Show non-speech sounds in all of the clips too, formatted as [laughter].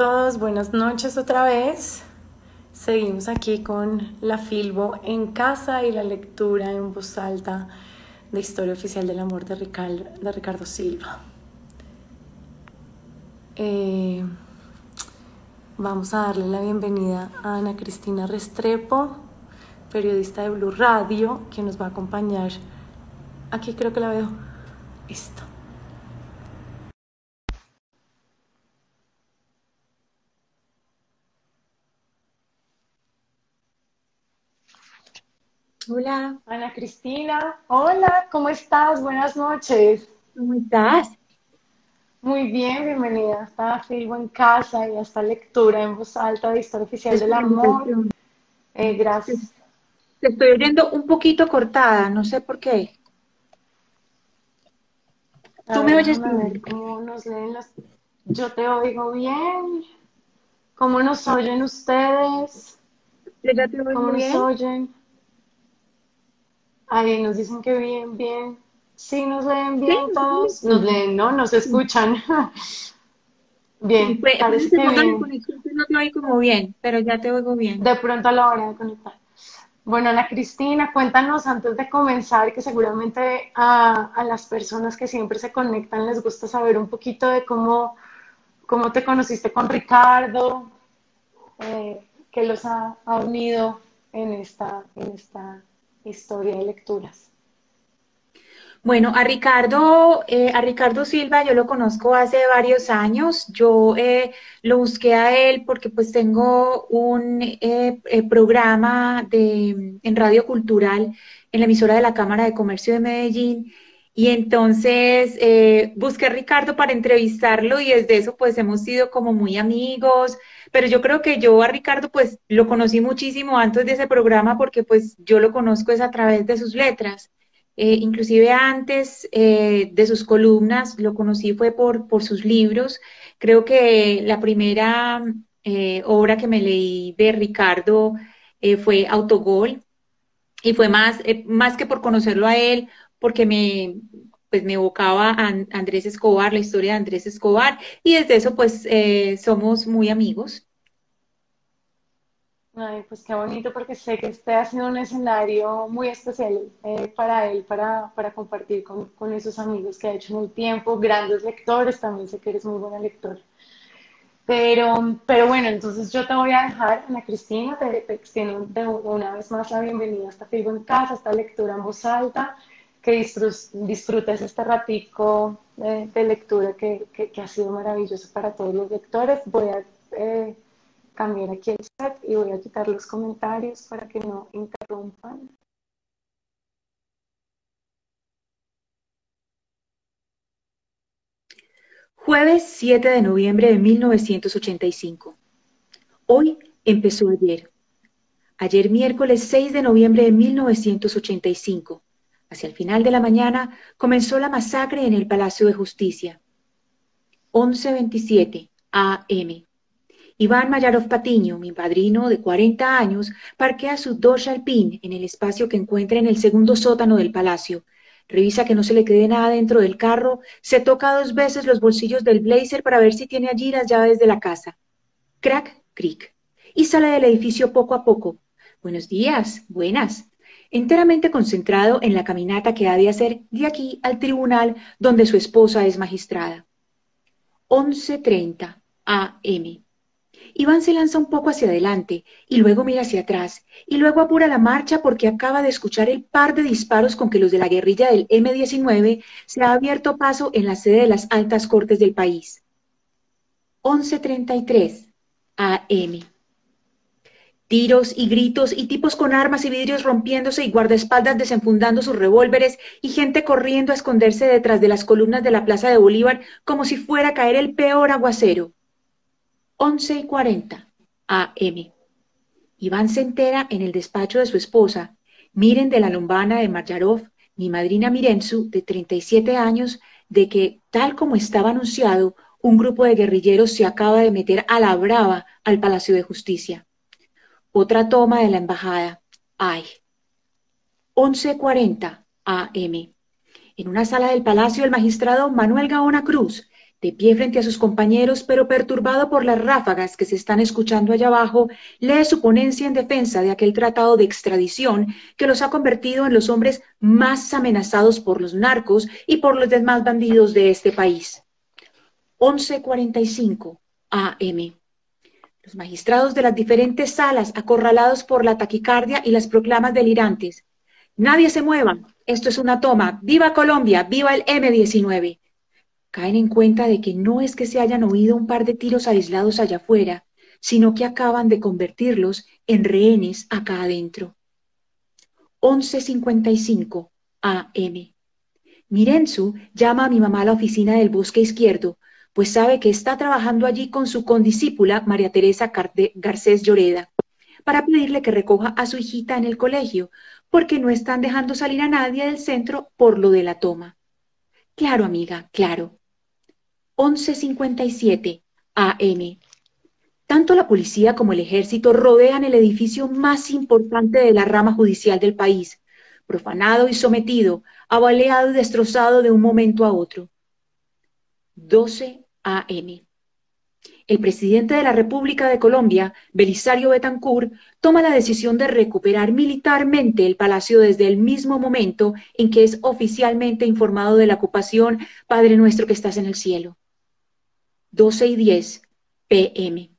todos, buenas noches otra vez. Seguimos aquí con la Filbo en casa y la lectura en voz alta de Historia Oficial del Amor de Ricardo, Silva. Eh, vamos a darle la bienvenida a Ana Cristina Restrepo, periodista de Blue Radio, que nos va a acompañar. Aquí creo que la veo. Listo. Hola. Ana Cristina, hola, ¿cómo estás? Buenas noches. ¿Cómo estás? Muy bien, bienvenida hasta Filbo en casa y hasta lectura en voz alta de Historia Oficial del Amor. Eh, gracias. Te estoy oyendo un poquito cortada, no sé por qué. ¿Tú me oyes bien? ¿Cómo nos leen. Yo te oigo bien. ¿Cómo nos oyen ustedes? Yo ya te oigo ¿Cómo bien. nos oyen? Ahí nos dicen que bien, bien. Sí, nos leen bien Sí, todos. sí. Nos leen, ¿no? Nos escuchan. [laughs] bien, Pues, parece que bien. conexión, que no te oigo como bien, pero ya te oigo bien. De pronto a la hora de conectar. Bueno, Ana Cristina, cuéntanos antes de comenzar, que seguramente a, a las personas que siempre se conectan les gusta saber un poquito de cómo, cómo te conociste con Ricardo, eh, qué los ha, ha unido en esta, en esta historia de lecturas. Bueno, a Ricardo, eh, a Ricardo Silva yo lo conozco hace varios años. Yo eh, lo busqué a él porque pues tengo un eh, eh, programa de, en Radio Cultural en la emisora de la Cámara de Comercio de Medellín. Y entonces busqué a Ricardo para entrevistarlo y desde eso pues hemos sido como muy amigos. Pero yo creo que yo a Ricardo pues lo conocí muchísimo antes de ese programa porque pues yo lo conozco es a través de sus letras. Eh, inclusive antes eh, de sus columnas, lo conocí fue por, por sus libros. Creo que la primera eh, obra que me leí de Ricardo eh, fue Autogol y fue más, más que por conocerlo a él, porque me, pues me evocaba a An- Andrés Escobar, la historia de Andrés Escobar, y desde eso pues eh, somos muy amigos. Ay, pues qué bonito, porque sé que este ha sido un escenario muy especial eh, para él, para, para compartir con, con esos amigos que ha hecho en tiempo, grandes lectores, también sé que eres muy buena lectora. Pero, pero bueno, entonces yo te voy a dejar, Ana Cristina, te, te extiendo una vez más la bienvenida a esta Figo en casa, esta lectura en voz alta, que disfrutes, este ratico de, lectura que, que, ha sido maravilloso para todos los lectores. Voy a eh, cambiar aquí el set y voy a quitar los comentarios para que no interrumpan. Jueves 7 de noviembre de 1985. Hoy empezó ayer. Ayer miércoles 6 de noviembre de 1985. Hacia el final de la mañana comenzó la masacre en el Palacio de Justicia. 11.27 AM. Iván Mayarov Patiño, mi padrino de 40 años, parquea su Dodge Alpine en el espacio que encuentra en el segundo sótano del palacio. Revisa que no se le quede nada dentro del carro, se toca dos veces los bolsillos del blazer para ver si tiene allí las llaves de la casa. Crack, crick. Y sale del edificio poco a poco. Buenos días, buenas. Enteramente concentrado en la caminata que ha de hacer de aquí al tribunal donde su esposa es magistrada. 11.30 AM. Iván se lanza un poco hacia adelante y luego mira hacia atrás y luego apura la marcha porque acaba de escuchar el par de disparos con que los de la guerrilla del M-19 se ha abierto paso en la sede de las altas cortes del país. 11.33 AM. Tiros y gritos y tipos con armas y vidrios rompiéndose y guardaespaldas desenfundando sus revólveres y gente corriendo a esconderse detrás de las columnas de la Plaza de Bolívar como si fuera a caer el peor aguacero. 11 y 40 AM. Iván se entera en el despacho de su esposa, Miren de la Lombana de Marjarov, mi madrina Mirenzu, de 37 años, de que, tal como estaba anunciado, un grupo de guerrilleros se acaba de meter a la brava al Palacio de Justicia. Otra toma de la embajada. Ay. 11.40 AM. En una sala del palacio, el magistrado Manuel Gaona Cruz, De pie frente a sus compañeros, pero perturbado por las ráfagas que se están escuchando allá abajo, lee su ponencia en defensa de aquel tratado de extradición que los ha convertido en los hombres más amenazados por los narcos y por los demás bandidos de este país. 11.45 AM. Los magistrados de las diferentes salas, acorralados por la taquicardia y las proclamas delirantes. Nadie se mueva, esto es una toma. ¡Viva Colombia! ¡Viva el M19! caen en cuenta de que no es que se hayan oído un par de tiros aislados allá afuera, sino que acaban de convertirlos en rehenes acá adentro. 11.55 AM. Mirenzu llama a mi mamá a la oficina del bosque izquierdo, pues sabe que está trabajando allí con su condiscípula María Teresa Garcés Lloreda, para pedirle que recoja a su hijita en el colegio, porque no están dejando salir a nadie del centro por lo de la toma. Claro, amiga, claro. 11.57 AM. Tanto la policía como el ejército rodean el edificio más importante de la rama judicial del país, profanado y sometido, abaleado y destrozado de un momento a otro. 12 AM. El presidente de la República de Colombia, Belisario Betancourt, toma la decisión de recuperar militarmente el palacio desde el mismo momento en que es oficialmente informado de la ocupación Padre nuestro que estás en el cielo. 12 y 10 pm.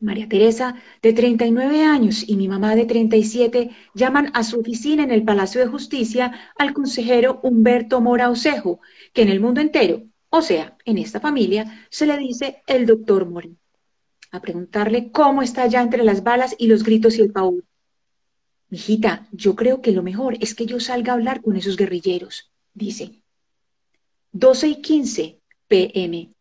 María Teresa, de 39 años, y mi mamá de 37 llaman a su oficina en el Palacio de Justicia al consejero Humberto Mora Osejo, que en el mundo entero, o sea, en esta familia, se le dice el doctor Mora, a preguntarle cómo está ya entre las balas y los gritos y el paúl. Mijita, yo creo que lo mejor es que yo salga a hablar con esos guerrilleros, dice. 12 y 15 pm.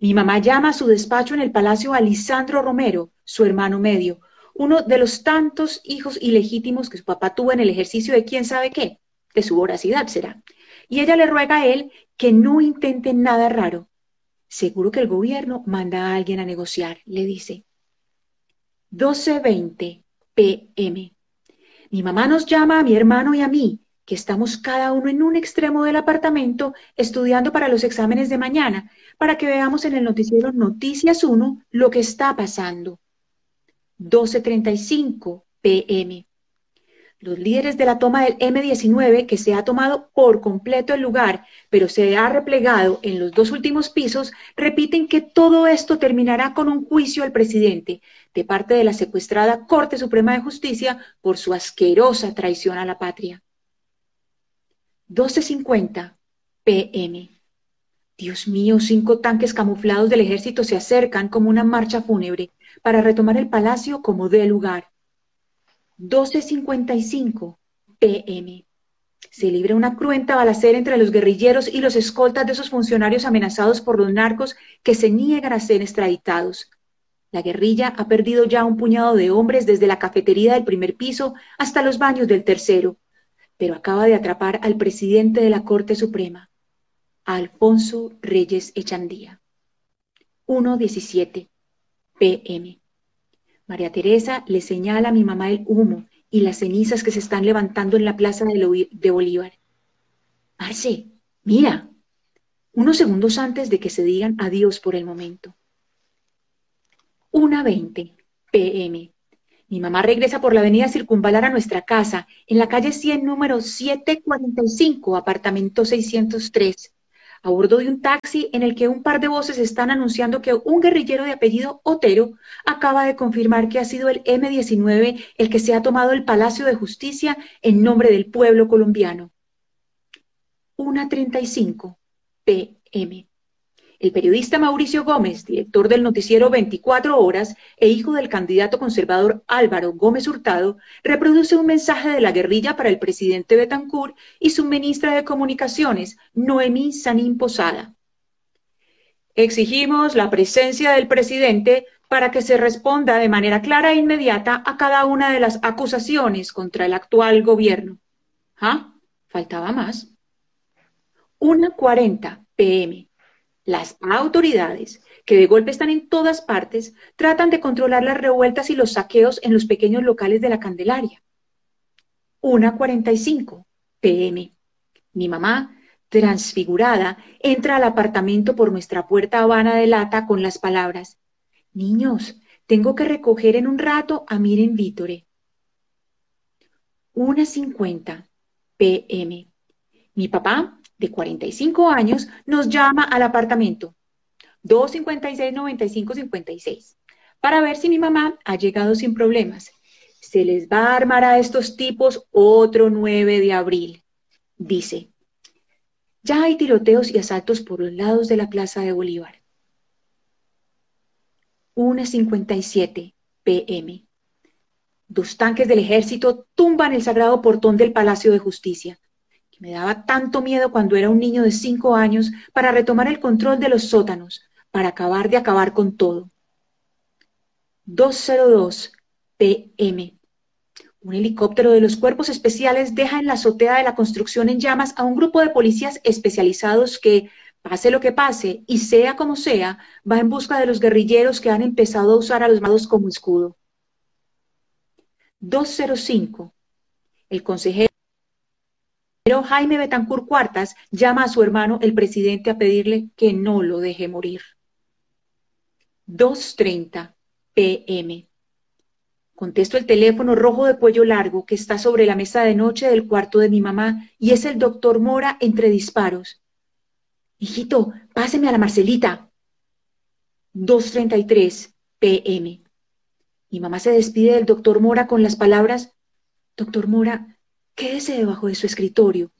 Mi mamá llama a su despacho en el Palacio a Lisandro Romero, su hermano medio, uno de los tantos hijos ilegítimos que su papá tuvo en el ejercicio de quién sabe qué, de su voracidad será. Y ella le ruega a él que no intente nada raro. Seguro que el gobierno manda a alguien a negociar, le dice. 12.20 pm. Mi mamá nos llama a mi hermano y a mí que estamos cada uno en un extremo del apartamento estudiando para los exámenes de mañana, para que veamos en el noticiero Noticias 1 lo que está pasando. 12.35 pm. Los líderes de la toma del M19, que se ha tomado por completo el lugar, pero se ha replegado en los dos últimos pisos, repiten que todo esto terminará con un juicio al presidente de parte de la secuestrada Corte Suprema de Justicia por su asquerosa traición a la patria. 12.50 pm. Dios mío, cinco tanques camuflados del ejército se acercan como una marcha fúnebre para retomar el palacio como de lugar. 12.55 pm. Se libra una cruenta balacera entre los guerrilleros y los escoltas de esos funcionarios amenazados por los narcos que se niegan a ser extraditados. La guerrilla ha perdido ya un puñado de hombres desde la cafetería del primer piso hasta los baños del tercero pero acaba de atrapar al presidente de la Corte Suprema, Alfonso Reyes Echandía. 1.17 pm. María Teresa le señala a mi mamá el humo y las cenizas que se están levantando en la plaza de Bolívar. Marce, mira, unos segundos antes de que se digan adiós por el momento. 1.20 pm. Mi mamá regresa por la avenida Circunvalar a nuestra casa, en la calle 100, número 745, apartamento 603, a bordo de un taxi en el que un par de voces están anunciando que un guerrillero de apellido Otero acaba de confirmar que ha sido el M-19 el que se ha tomado el Palacio de Justicia en nombre del pueblo colombiano. 1.35 PM. El periodista Mauricio Gómez, director del noticiero 24 Horas e hijo del candidato conservador Álvaro Gómez Hurtado, reproduce un mensaje de la guerrilla para el presidente Betancourt y su ministra de Comunicaciones, Noemí Sanín Posada. Exigimos la presencia del presidente para que se responda de manera clara e inmediata a cada una de las acusaciones contra el actual gobierno. ¿Ah? Faltaba más. 1.40 pm. Las autoridades, que de golpe están en todas partes, tratan de controlar las revueltas y los saqueos en los pequeños locales de la Candelaria. 1.45 pm. Mi mamá transfigurada, entra al apartamento por nuestra puerta habana de lata con las palabras, Niños, tengo que recoger en un rato a Miren Vítore. 1.50 pm. Mi papá, de 45 años, nos llama al apartamento. 256-9556 para ver si mi mamá ha llegado sin problemas. Se les va a armar a estos tipos otro 9 de abril. Dice, ya hay tiroteos y asaltos por los lados de la Plaza de Bolívar. 1.57 pm. Dos tanques del ejército tumban el sagrado portón del Palacio de Justicia, me daba tanto miedo cuando era un niño de cinco años para retomar el control de los sótanos, para acabar de acabar con todo. 2.02 pm. Un helicóptero de los cuerpos especiales deja en la azotea de la construcción en llamas a un grupo de policías especializados que, pase lo que pase y sea como sea, va en busca de los guerrilleros que han empezado a usar a los mados como escudo. 205. El consejero Jaime Betancourt Cuartas llama a su hermano el presidente a pedirle que no lo deje morir. 2.30 pm. Contesto el teléfono rojo de cuello largo que está sobre la mesa de noche del cuarto de mi mamá y es el doctor Mora entre disparos. Hijito, páseme a la Marcelita. 2.33 pm. Mi mamá se despide del doctor Mora con las palabras, Doctor Mora, quédese debajo de su escritorio.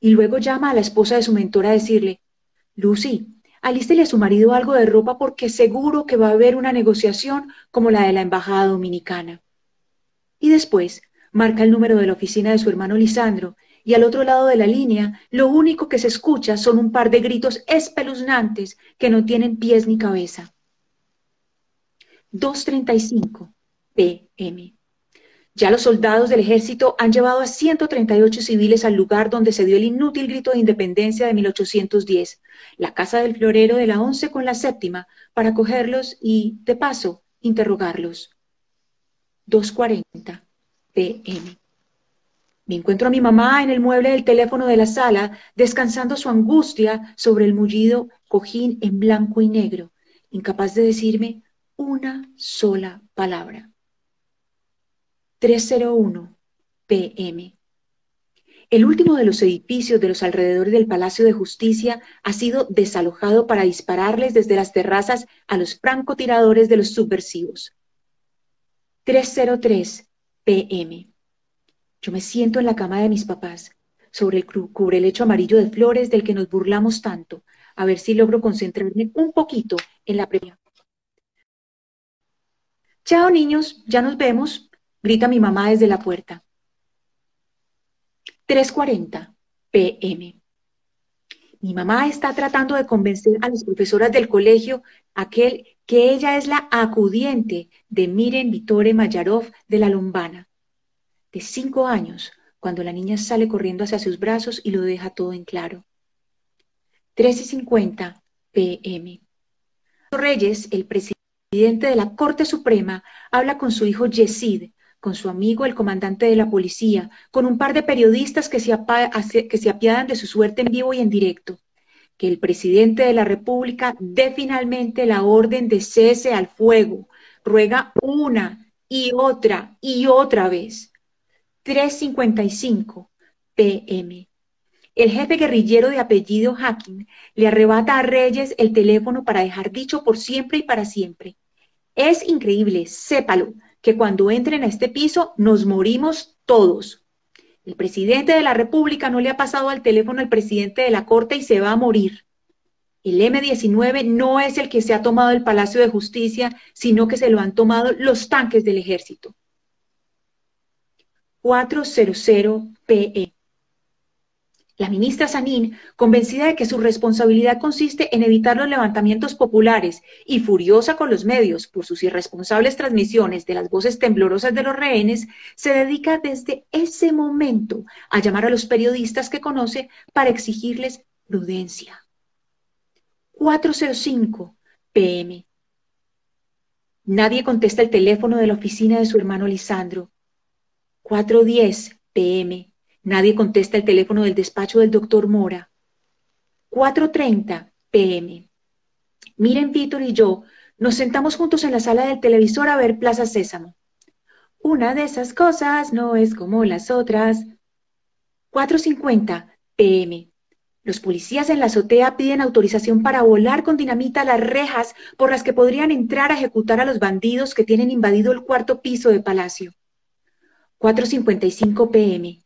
Y luego llama a la esposa de su mentor a decirle, Lucy, alístele a su marido algo de ropa porque seguro que va a haber una negociación como la de la Embajada Dominicana y después marca el número de la oficina de su hermano Lisandro y al otro lado de la línea lo único que se escucha son un par de gritos espeluznantes que no tienen pies ni cabeza. 2.35 pm. Ya los soldados del ejército han llevado a 138 civiles al lugar donde se dio el inútil grito de independencia de 1810, la casa del florero de la once con la séptima, para cogerlos y, de paso, interrogarlos. 2.40 pm. Me encuentro a mi mamá en el mueble del teléfono de la sala, descansando su angustia sobre el mullido cojín en blanco y negro, incapaz de decirme una sola palabra. 301 pm. El último de los edificios de los alrededores del Palacio de Justicia ha sido desalojado para dispararles desde las terrazas a los francotiradores de los subversivos. 3.03 pm. Yo me siento en la cama de mis papás, sobre el cubrelecho amarillo de flores del que nos burlamos tanto, a ver si logro concentrarme un poquito en la previa. Chao niños, ya nos vemos, grita mi mamá desde la puerta. 3.40 pm. Mi mamá está tratando de convencer a las profesoras del colegio, aquel que ella es la acudiente de Miren Vitore Mayarov de la Lombana, de cinco años, cuando la niña sale corriendo hacia sus brazos y lo deja todo en claro. 13.50 pm. Reyes, el presidente de la Corte Suprema, habla con su hijo Yesid, con su amigo el comandante de la policía, con un par de periodistas que se, apiadan de su suerte en vivo y en directo que el presidente de la República dé finalmente la orden de cese al fuego. Ruega una y otra y otra vez. 3.55 pm. El jefe guerrillero de apellido Hacking le arrebata a Reyes el teléfono para dejar dicho por siempre y para siempre. Es increíble, sépalo, que cuando entren a este piso nos morimos todos. El presidente de la República no le ha pasado al teléfono al presidente de la Corte y se va a morir. El M-19 no es el que se ha tomado el Palacio de Justicia, sino que se lo han tomado los tanques del ejército. 400 PE. La ministra Sanín, convencida de que su responsabilidad consiste en evitar los levantamientos populares y furiosa con los medios por sus irresponsables transmisiones de las voces temblorosas de los rehenes, se dedica desde ese momento a llamar a los periodistas que conoce para exigirles prudencia. 405 pm. Nadie contesta el teléfono de la oficina de su hermano Lisandro. 410 pm. Nadie contesta el teléfono del despacho del doctor Mora. 4.30 pm. Miren, Víctor y yo nos sentamos juntos en la sala del televisor a ver Plaza Sésamo. Una de esas cosas no es como las otras. 4.50 pm. Los policías en la azotea piden autorización para volar con dinamita las rejas por las que podrían entrar a ejecutar a los bandidos que tienen invadido el cuarto piso de Palacio. 4.55 pm.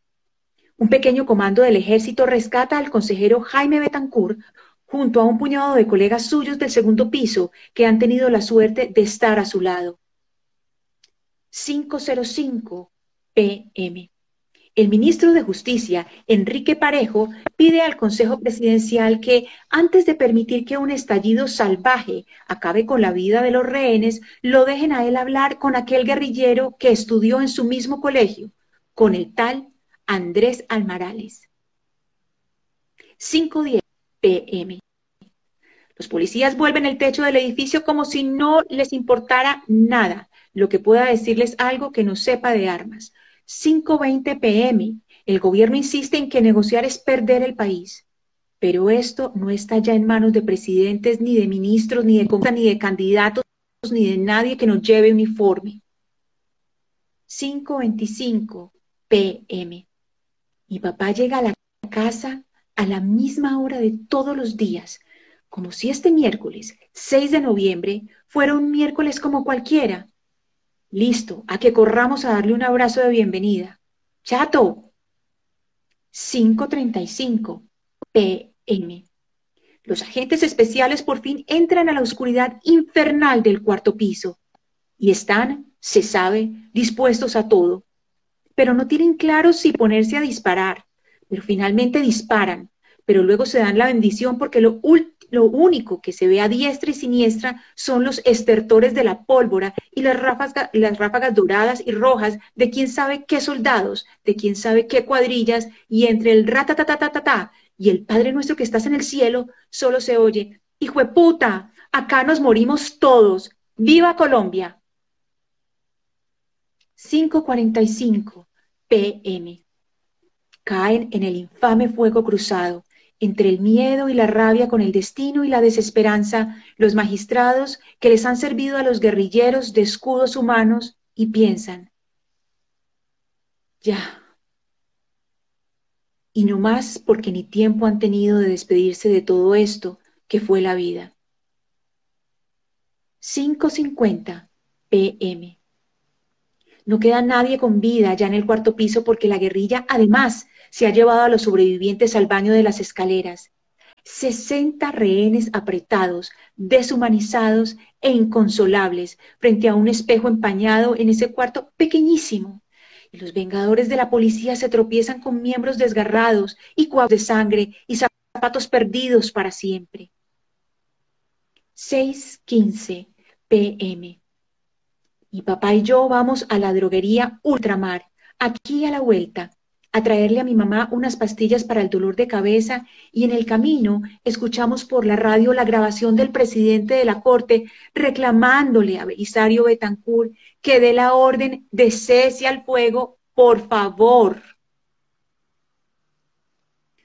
Un pequeño comando del ejército rescata al consejero Jaime Betancourt junto a un puñado de colegas suyos del segundo piso que han tenido la suerte de estar a su lado. 505 pm. El ministro de Justicia, Enrique Parejo, pide al Consejo Presidencial que, antes de permitir que un estallido salvaje acabe con la vida de los rehenes, lo dejen a él hablar con aquel guerrillero que estudió en su mismo colegio, con el tal Andrés Almarales. 5.10 pm. Los policías vuelven el techo del edificio como si no les importara nada lo que pueda decirles algo que no sepa de armas. 5.20 pm. El gobierno insiste en que negociar es perder el país. Pero esto no está ya en manos de presidentes, ni de ministros, ni de, ni de candidatos, ni de nadie que nos lleve uniforme. 5.25 pm. Mi papá llega a la casa a la misma hora de todos los días, como si este miércoles, 6 de noviembre, fuera un miércoles como cualquiera. Listo, a que corramos a darle un abrazo de bienvenida. Chato. 5.35 pm. Los agentes especiales por fin entran a la oscuridad infernal del cuarto piso y están, se sabe, dispuestos a todo pero no tienen claro si ponerse a disparar, pero finalmente disparan, pero luego se dan la bendición porque lo, lo único que se ve a diestra y siniestra son los estertores de la pólvora y las ráfagas, las ráfagas doradas y rojas de quién sabe qué soldados, de quién sabe qué cuadrillas, y entre el ratatatatata y el Padre nuestro que estás en el cielo, solo se oye, hijo de puta, acá nos morimos todos, viva Colombia. 545 PM. Caen en el infame fuego cruzado, entre el miedo y la rabia con el destino y la desesperanza, los magistrados que les han servido a los guerrilleros de escudos humanos y piensan, ya. Y no más porque ni tiempo han tenido de despedirse de todo esto que fue la vida. 5.50 PM. No queda nadie con vida ya en el cuarto piso porque la guerrilla además se ha llevado a los sobrevivientes al baño de las escaleras. 60 rehenes apretados, deshumanizados e inconsolables frente a un espejo empañado en ese cuarto pequeñísimo. Y los vengadores de la policía se tropiezan con miembros desgarrados y cuadros de sangre y zapatos perdidos para siempre. 6.15 pm. Mi papá y yo vamos a la droguería Ultramar, aquí a la vuelta, a traerle a mi mamá unas pastillas para el dolor de cabeza y en el camino escuchamos por la radio la grabación del presidente de la Corte reclamándole a Belisario Betancourt que dé la orden de cese al fuego, por favor.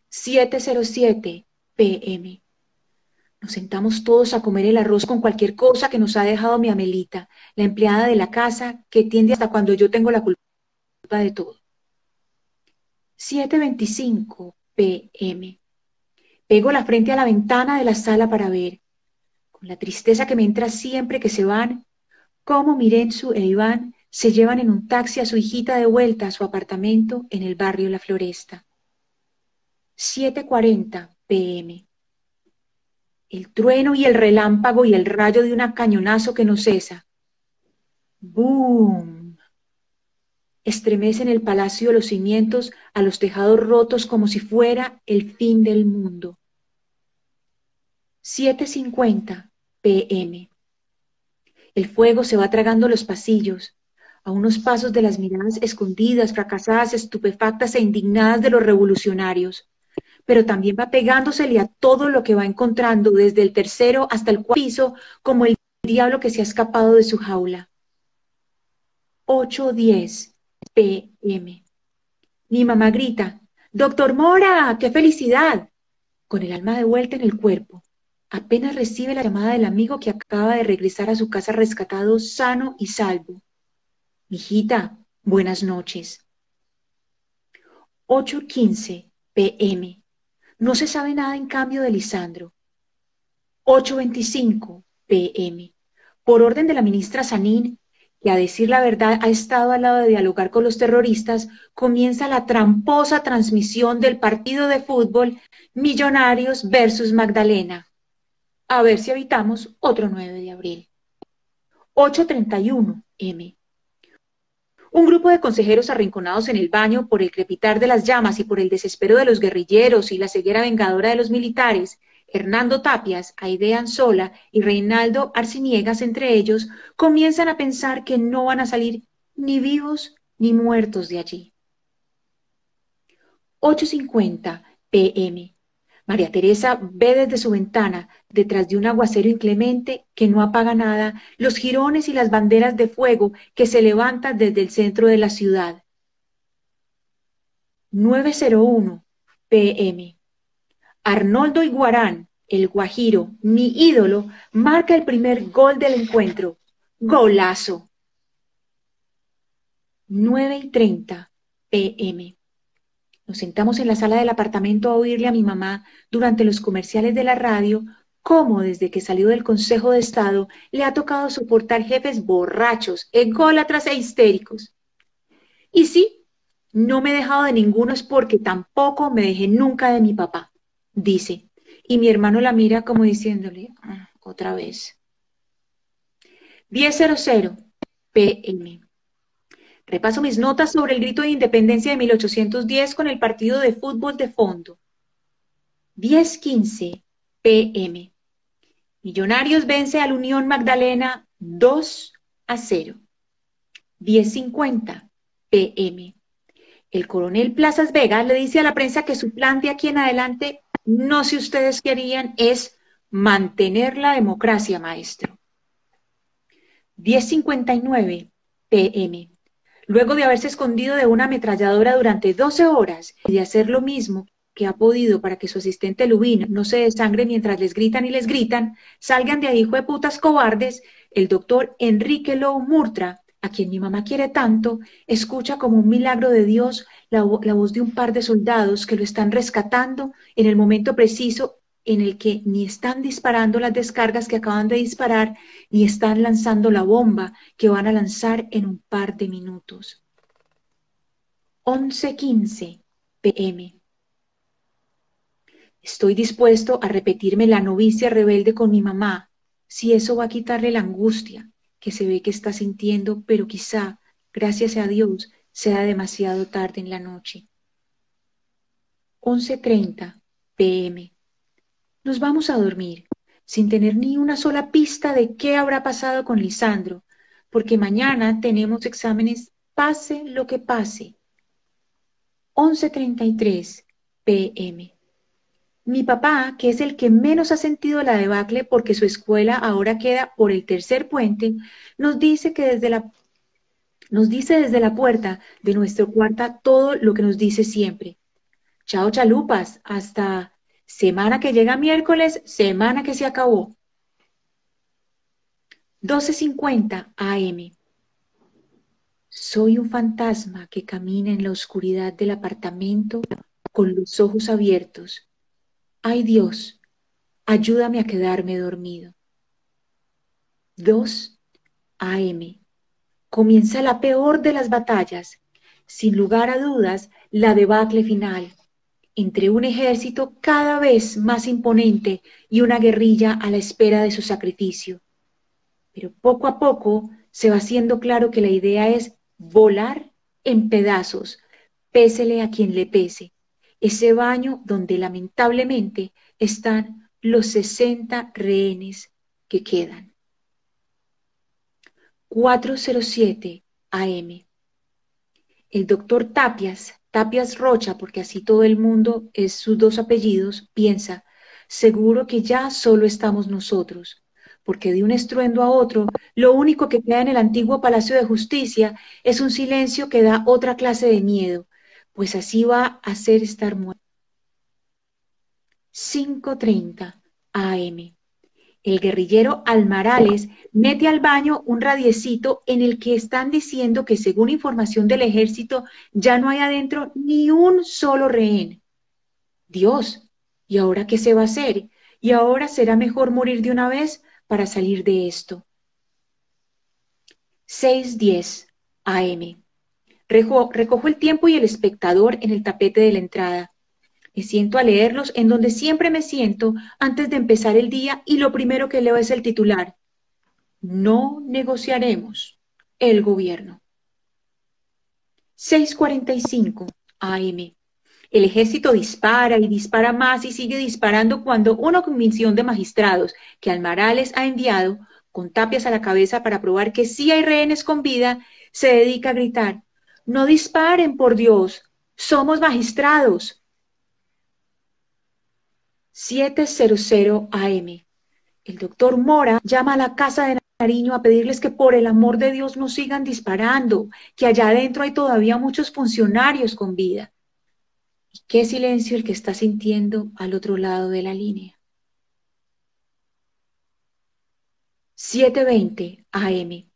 707 PM. Nos sentamos todos a comer el arroz con cualquier cosa que nos ha dejado mi Amelita, la empleada de la casa, que tiende hasta cuando yo tengo la culpa de todo. 7.25 pm. Pego la frente a la ventana de la sala para ver, con la tristeza que me entra siempre que se van, cómo Mirenzu e Iván se llevan en un taxi a su hijita de vuelta a su apartamento en el barrio La Floresta. 7.40 pm el trueno y el relámpago y el rayo de un cañonazo que no cesa. ¡Boom! Estremecen el palacio los cimientos a los tejados rotos como si fuera el fin del mundo. 7.50 pm. El fuego se va tragando los pasillos, a unos pasos de las miradas escondidas, fracasadas, estupefactas e indignadas de los revolucionarios pero también va pegándosele a todo lo que va encontrando, desde el tercero hasta el cuarto piso, como el diablo que se ha escapado de su jaula. 8.10 pm. Mi mamá grita, Doctor Mora, qué felicidad. con el alma de vuelta en el cuerpo, apenas recibe la llamada del amigo que acaba de regresar a su casa rescatado sano y salvo. Mijita, buenas noches. 8.15 pm. No se sabe nada en cambio de Lisandro. 8.25 pm. Por orden de la ministra Sanín, que a decir la verdad ha estado al lado de dialogar con los terroristas, comienza la tramposa transmisión del partido de fútbol Millonarios versus Magdalena. A ver si evitamos otro 9 de abril. 8.31 M. Un grupo de consejeros arrinconados en el baño por el crepitar de las llamas y por el desespero de los guerrilleros y la ceguera vengadora de los militares, Hernando Tapias, Aide Anzola y Reinaldo Arciniegas entre ellos, comienzan a pensar que no van a salir ni vivos ni muertos de allí. 8.50 pm. María Teresa ve desde su ventana, detrás de un aguacero inclemente que no apaga nada, los jirones y las banderas de fuego que se levantan desde el centro de la ciudad. 901 pm. Arnoldo Iguarán, el guajiro, mi ídolo, marca el primer gol del encuentro. Golazo. 9 y 30 pm. Nos sentamos en la sala del apartamento a oírle a mi mamá durante los comerciales de la radio cómo desde que salió del Consejo de Estado le ha tocado soportar jefes borrachos, ególatras e histéricos. Y sí, no me he dejado de ninguno es porque tampoco me dejé nunca de mi papá, dice. Y mi hermano la mira como diciéndole, ah, otra vez. 10.00 PM. Repaso mis notas sobre el grito de independencia de 1810 con el partido de fútbol de fondo. 10.15 pm. Millonarios vence a la Unión Magdalena 2 a 0. 10.50 pm. El coronel Plazas Vega le dice a la prensa que su plan de aquí en adelante, no si ustedes querían, es mantener la democracia, maestro. 10.59 pm luego de haberse escondido de una ametralladora durante 12 horas y de hacer lo mismo que ha podido para que su asistente Lubin no se desangre mientras les gritan y les gritan, salgan de ahí, hijo de putas cobardes, el doctor Enrique Lowe Murtra, a quien mi mamá quiere tanto, escucha como un milagro de Dios la voz de un par de soldados que lo están rescatando en el momento preciso en el que ni están disparando las descargas que acaban de disparar, ni están lanzando la bomba que van a lanzar en un par de minutos. 11.15 pm. Estoy dispuesto a repetirme la novicia rebelde con mi mamá, si eso va a quitarle la angustia que se ve que está sintiendo, pero quizá, gracias a Dios, sea demasiado tarde en la noche. 11.30 pm. Nos vamos a dormir sin tener ni una sola pista de qué habrá pasado con Lisandro, porque mañana tenemos exámenes pase lo que pase. 11.33 pm. Mi papá, que es el que menos ha sentido la debacle porque su escuela ahora queda por el tercer puente, nos dice que desde la nos dice desde la puerta de nuestro cuarto todo lo que nos dice siempre. Chao chalupas, hasta Semana que llega miércoles, semana que se acabó. 12.50 AM. Soy un fantasma que camina en la oscuridad del apartamento con los ojos abiertos. Ay Dios, ayúdame a quedarme dormido. 2 AM. Comienza la peor de las batallas, sin lugar a dudas, la debacle final entre un ejército cada vez más imponente y una guerrilla a la espera de su sacrificio. Pero poco a poco se va haciendo claro que la idea es volar en pedazos, pésele a quien le pese, ese baño donde lamentablemente están los 60 rehenes que quedan. 407 AM. El doctor Tapias Tapias Rocha, porque así todo el mundo es sus dos apellidos, piensa, seguro que ya solo estamos nosotros, porque de un estruendo a otro, lo único que queda en el antiguo Palacio de Justicia es un silencio que da otra clase de miedo, pues así va a ser estar muerto. 5.30 AM. El guerrillero Almarales mete al baño un radiecito en el que están diciendo que según información del ejército ya no hay adentro ni un solo rehén. Dios, ¿y ahora qué se va a hacer? ¿Y ahora será mejor morir de una vez para salir de esto? 6.10 AM. recojo el tiempo y el espectador en el tapete de la entrada. Me siento a leerlos en donde siempre me siento antes de empezar el día y lo primero que leo es el titular. No negociaremos el gobierno. 6.45 AM. El ejército dispara y dispara más y sigue disparando cuando una comisión de magistrados que Almarales ha enviado, con tapias a la cabeza para probar que sí hay rehenes con vida, se dedica a gritar, no disparen, por Dios, somos magistrados, 700 AM. El doctor Mora llama a la casa de Nariño a pedirles que por el amor de Dios no sigan disparando, que allá adentro hay todavía muchos funcionarios con vida. Y qué silencio el que está sintiendo al otro lado de la línea. 7.20 AM.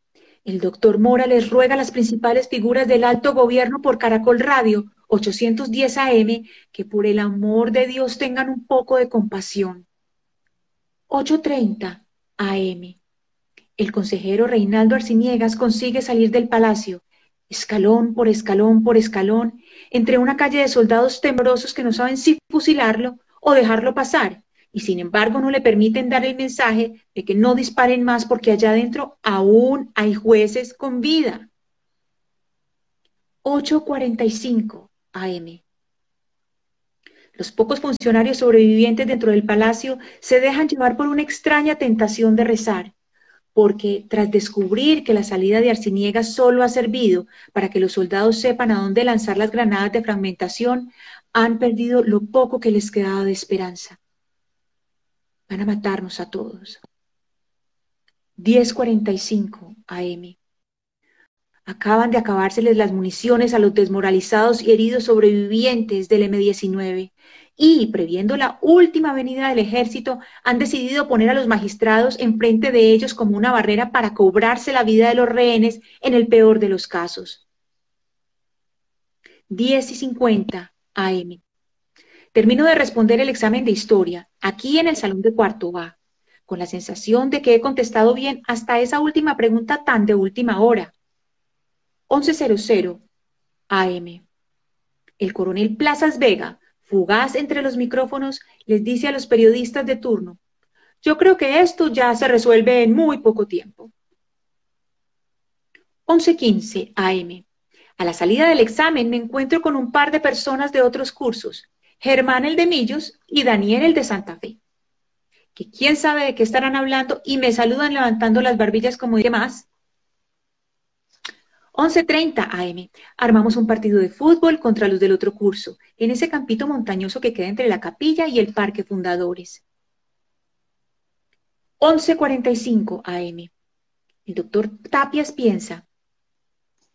El doctor Mora les ruega a las principales figuras del alto gobierno por Caracol Radio 810 AM que por el amor de Dios tengan un poco de compasión. 8.30 AM. El consejero Reinaldo Arciniegas consigue salir del palacio, escalón por escalón por escalón, entre una calle de soldados temerosos que no saben si fusilarlo o dejarlo pasar, y sin embargo no le permiten dar el mensaje de que no disparen más porque allá adentro aún hay jueces con vida. 8.45 AM. Los pocos funcionarios sobrevivientes dentro del palacio se dejan llevar por una extraña tentación de rezar, porque tras descubrir que la salida de Arciniegas solo ha servido para que los soldados sepan a dónde lanzar las granadas de fragmentación, han perdido lo poco que les quedaba de esperanza. Van a matarnos a todos. 10.45 AM. Acaban de acabárseles las municiones a los desmoralizados y heridos sobrevivientes del M-19 y, previendo la última venida del ejército, han decidido poner a los magistrados enfrente de ellos como una barrera para cobrarse la vida de los rehenes en el peor de los casos. 10 y 50 AM. Termino de responder el examen de historia, aquí en el salón de cuarto A, con la sensación de que he contestado bien hasta esa última pregunta tan de última hora. 11.00 AM. El coronel Plazas Vega, fugaz entre los micrófonos, les dice a los periodistas de turno, yo creo que esto ya se resuelve en muy poco tiempo. 11.15 AM. A la salida del examen me encuentro con un par de personas de otros cursos. Germán el de Millos y Daniel el de Santa Fe. Que quién sabe de qué estarán hablando y me saludan levantando las barbillas como dice más. 11.30 AM. Armamos un partido de fútbol contra los del otro curso, en ese campito montañoso que queda entre la capilla y el Parque Fundadores. 11.45 AM. El doctor Tapias piensa,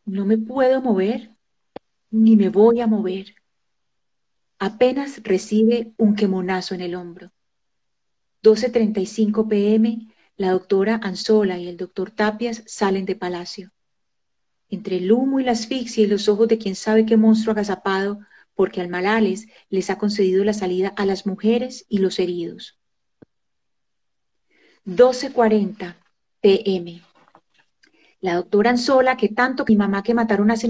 no me puedo mover, ni me voy a mover apenas recibe un quemonazo en el hombro. 12.35 pm, la doctora Anzola y el doctor Tapias salen de palacio. Entre el humo y la asfixia y los ojos de quien sabe qué monstruo agazapado, porque al Malales les ha concedido la salida a las mujeres y los heridos. 12.40 pm. La doctora Anzola, que tanto mi mamá que mataron hace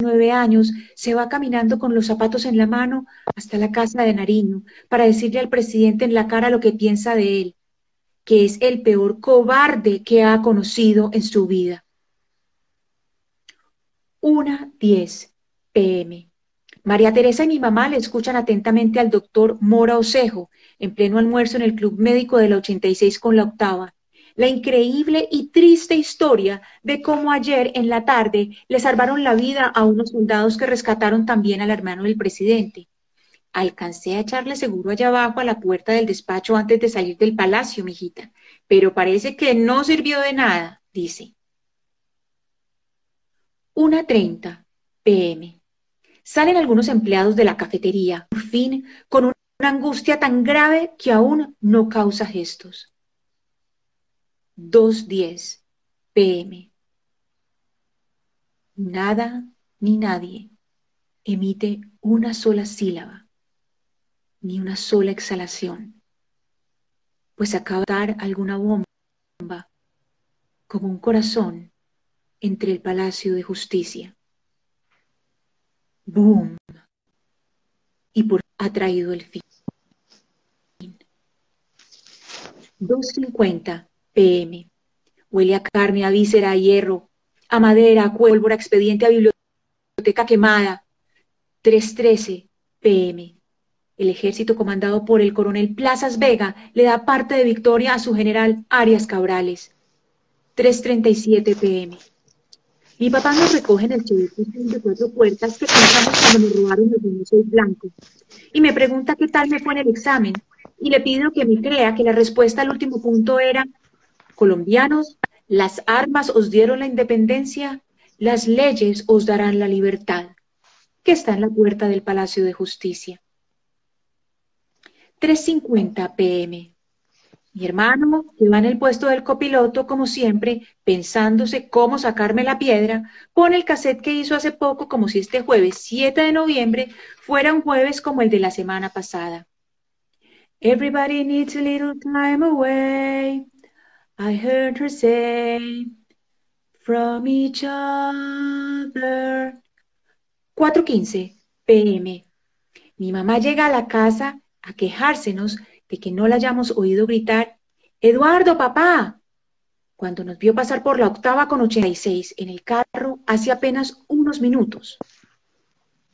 nueve años, se va caminando con los zapatos en la mano hasta la casa de Nariño para decirle al presidente en la cara lo que piensa de él, que es el peor cobarde que ha conocido en su vida. Una diez pm. María Teresa y mi mamá le escuchan atentamente al doctor Mora Osejo en pleno almuerzo en el Club Médico de la 86 con la octava la increíble y triste historia de cómo ayer en la tarde le salvaron la vida a unos soldados que rescataron también al hermano del presidente. Alcancé a echarle seguro allá abajo a la puerta del despacho antes de salir del palacio, mijita, pero parece que no sirvió de nada, dice. Una treinta pm. Salen algunos empleados de la cafetería, por fin, con un angustia tan grave que aún no causa gestos. 2.10 pm. Nada ni nadie emite una sola sílaba, ni una sola exhalación, pues acaba de dar alguna bomba, como un corazón entre el Palacio de Justicia. ¡Boom! Y por ha traído el fin. 2.50 pm. Huele a carne, a víscera, a hierro, a madera, a pólvora, expediente, a biblioteca quemada. 3.13 pm. El ejército comandado por el coronel Plazas Vega le da parte de victoria a su general Arias Cabrales. 3.37 pm. Mi papá nos recoge en el chivito de cuatro puertas que pensamos cuando nos robaron el famoso blanco. Y me pregunta qué tal me fue en el examen. Y le pido que me crea que la respuesta al último punto era, colombianos, las armas os dieron la independencia, las leyes os darán la libertad, que está en la puerta del Palacio de Justicia. 3.50 pm. Mi hermano, que va en el puesto del copiloto, como siempre, pensándose cómo sacarme la piedra, pone el cassette que hizo hace poco como si este jueves 7 de noviembre fuera un jueves como el de la semana pasada. Everybody needs a little time away. I heard her say from each other. 4.15 pm. Mi mamá llega a la casa a quejársenos de que no la hayamos oído gritar, Eduardo, papá, cuando nos vio pasar por la octava con 86 en el carro hace apenas unos minutos.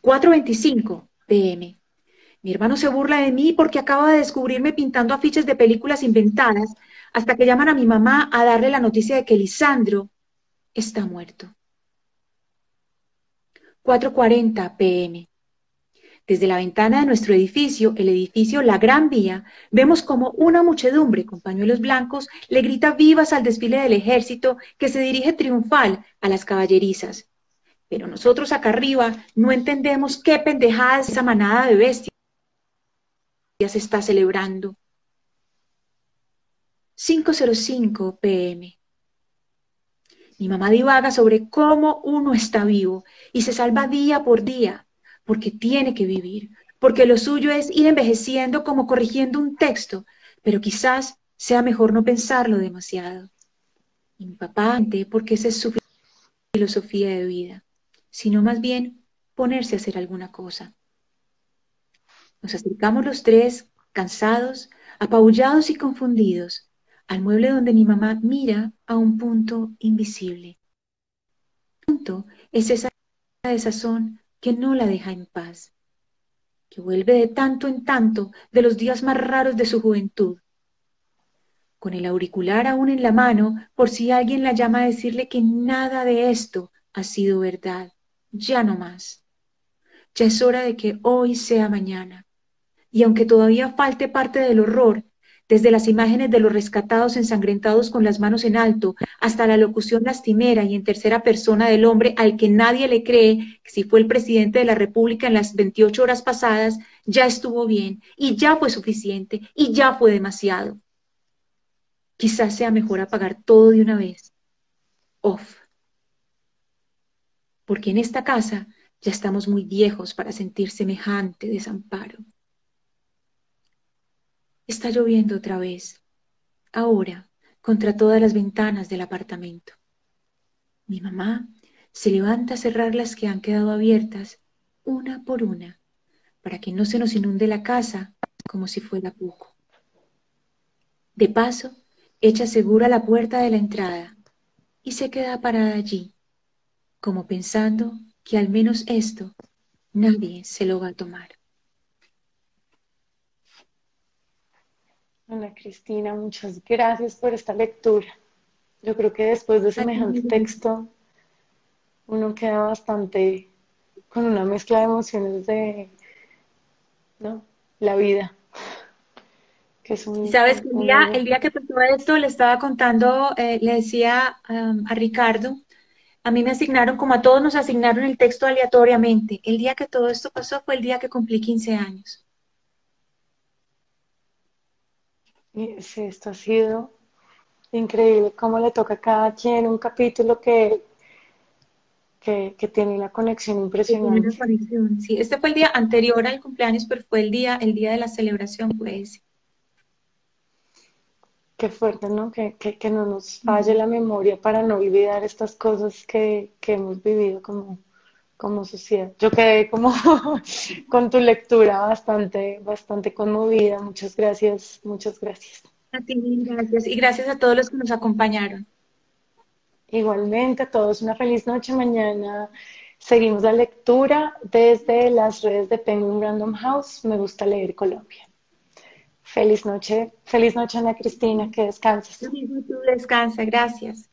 4.25 pm. Mi hermano se burla de mí porque acaba de descubrirme pintando afiches de películas inventadas hasta que llaman a mi mamá a darle la noticia de que Lisandro está muerto. 4.40 pm. Desde la ventana de nuestro edificio, el edificio La Gran Vía, vemos como una muchedumbre con pañuelos blancos le grita vivas al desfile del ejército que se dirige triunfal a las caballerizas. Pero nosotros acá arriba no entendemos qué pendejadas esa manada de bestias se está celebrando. 5.05 pm. Mi mamá divaga sobre cómo uno está vivo y se salva día por día porque tiene que vivir, porque lo suyo es ir envejeciendo como corrigiendo un texto, pero quizás sea mejor no pensarlo demasiado. Y mi papá, porque esa es su filosofía de vida, sino más bien ponerse a hacer alguna cosa. Nos acercamos los tres, cansados, apabullados y confundidos, al mueble donde mi mamá mira a un punto invisible. Punto es esa desazón que no la deja en paz, que vuelve de tanto en tanto de los días más raros de su juventud, con el auricular aún en la mano por si alguien la llama a decirle que nada de esto ha sido verdad, ya no más. Ya es hora de que hoy sea mañana. Y aunque todavía falte parte del horror, desde las imágenes de los rescatados ensangrentados con las manos en alto, hasta la locución lastimera y en tercera persona del hombre al que nadie le cree que si fue el presidente de la República en las 28 horas pasadas, ya estuvo bien y ya fue suficiente y ya fue demasiado. Quizás sea mejor apagar todo de una vez. Off. Porque en esta casa ya estamos muy viejos para sentir semejante desamparo. Está lloviendo otra vez, ahora, contra todas las ventanas del apartamento. Mi mamá se levanta a cerrar las que han quedado abiertas, una por una, para que no se nos inunde la casa como si fuera poco. De paso, echa segura la puerta de la entrada y se queda parada allí, como pensando que al menos esto nadie se lo va a tomar. Ana Cristina, muchas gracias por esta lectura. Yo creo que después de semejante texto uno queda bastante con una mezcla de emociones de ¿no? la vida. Que Sabes que el día, el día que pasó esto le estaba contando, eh, le decía um, a Ricardo, a mí me asignaron, como a todos nos asignaron el texto aleatoriamente. El día que todo esto pasó fue el día que cumplí 15 años. Y sí, esto ha sido increíble cómo le toca a cada quien un capítulo que, que, que tiene una conexión impresionante. Una conexión, sí. Este fue el día anterior al cumpleaños, pero fue el día, el día de la celebración, pues. Qué fuerte, ¿no? Que, que, que no nos falle la memoria para no olvidar estas cosas que, que hemos vivido como, como sociedad. Yo quedé como [laughs] con tu lectura bastante, bastante conmovida. Muchas gracias, muchas gracias. A ti, gracias. Y gracias a todos los que nos acompañaron. Igualmente, a todos una feliz noche. Mañana seguimos la lectura desde las redes de Penguin Random House. Me gusta leer Colombia. Feliz noche, feliz noche Ana Cristina, que descanses. Tú descansa, gracias.